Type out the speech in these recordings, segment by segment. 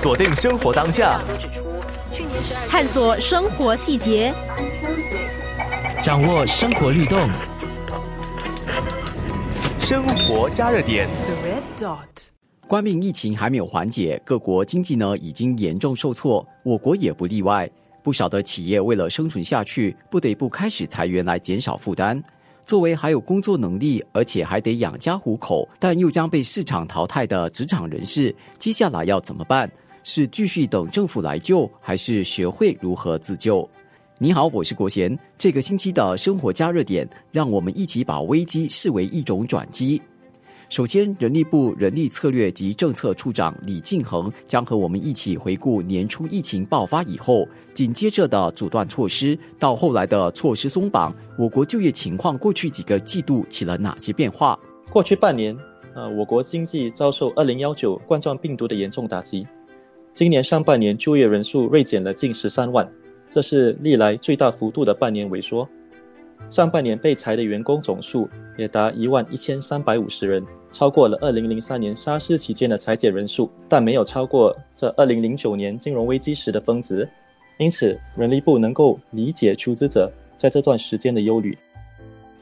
锁定生活当下，探索生活细节，掌握生活律动，生活加热点。冠病疫情还没有缓解，各国经济呢已经严重受挫，我国也不例外。不少的企业为了生存下去，不得不开始裁员来减少负担。作为还有工作能力，而且还得养家糊口，但又将被市场淘汰的职场人士，接下来要怎么办？是继续等政府来救，还是学会如何自救？你好，我是国贤。这个星期的生活加热点，让我们一起把危机视为一种转机。首先，人力部人力策略及政策处长李敬恒将和我们一起回顾年初疫情爆发以后，紧接着的阻断措施，到后来的措施松绑，我国就业情况过去几个季度起了哪些变化？过去半年，呃，我国经济遭受二零幺九冠状病毒的严重打击，今年上半年就业人数锐减了近十三万，这是历来最大幅度的半年萎缩。上半年被裁的员工总数也达一万一千三百五十人，超过了二零零三年沙士期间的裁减人数，但没有超过这二零零九年金融危机时的峰值。因此，人力部能够理解出资者在这段时间的忧虑。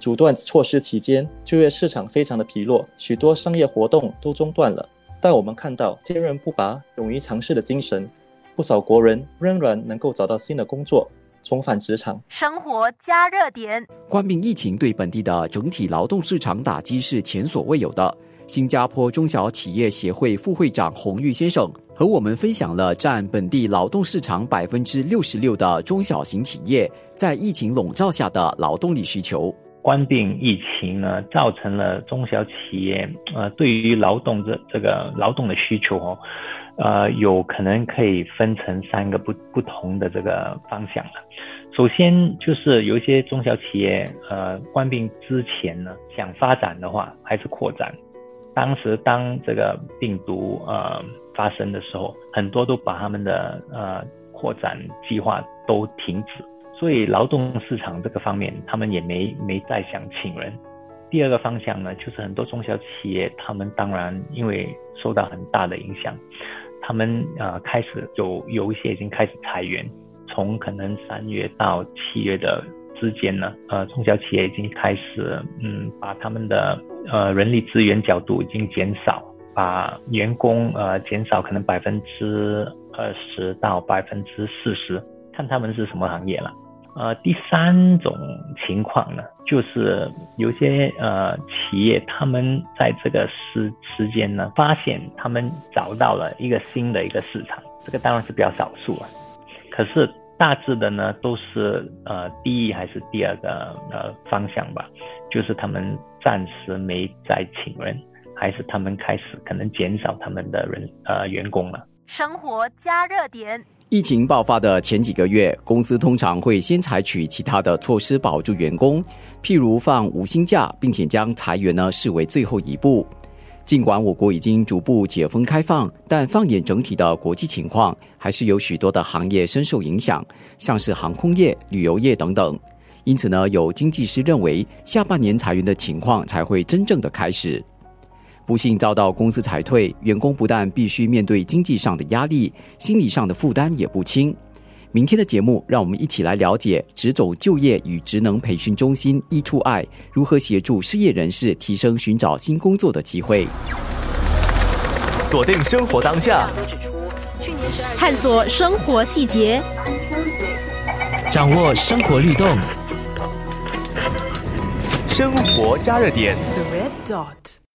阻断措施期间，就业市场非常的疲弱，许多商业活动都中断了。但我们看到坚韧不拔、勇于尝试的精神，不少国人仍然能够找到新的工作。重返职场，生活加热点。冠病疫情对本地的整体劳动市场打击是前所未有的。新加坡中小企业协会副会长洪玉先生和我们分享了占本地劳动市场百分之六十六的中小型企业在疫情笼罩下的劳动力需求。冠病疫情呢，造成了中小企业呃对于劳动这这个劳动的需求哦。呃，有可能可以分成三个不不同的这个方向了。首先就是有一些中小企业，呃，患病之前呢，想发展的话还是扩展。当时当这个病毒呃发生的时候，很多都把他们的呃扩展计划都停止，所以劳动市场这个方面，他们也没没再想请人。第二个方向呢，就是很多中小企业，他们当然因为受到很大的影响。他们呃开始有有一些已经开始裁员，从可能三月到七月的之间呢，呃中小企业已经开始嗯把他们的呃人力资源角度已经减少，把员工呃减少可能百分之二十到百分之四十，看他们是什么行业了。呃，第三种情况呢，就是有些呃企业，他们在这个时时间呢，发现他们找到了一个新的一个市场，这个当然是比较少数了。可是大致的呢，都是呃第一还是第二个呃方向吧，就是他们暂时没再请人，还是他们开始可能减少他们的人呃员工了。生活加热点。疫情爆发的前几个月，公司通常会先采取其他的措施保住员工，譬如放无薪假，并且将裁员呢视为最后一步。尽管我国已经逐步解封开放，但放眼整体的国际情况，还是有许多的行业深受影响，像是航空业、旅游业等等。因此呢，有经济师认为，下半年裁员的情况才会真正的开始。不幸遭到公司裁退，员工不但必须面对经济上的压力，心理上的负担也不轻。明天的节目，让我们一起来了解职总就业与职能培训中心一出爱如何协助失业人士提升寻找新工作的机会。锁定生活当下，探索生活细节，掌握生活律动，生活加热点。The red dot.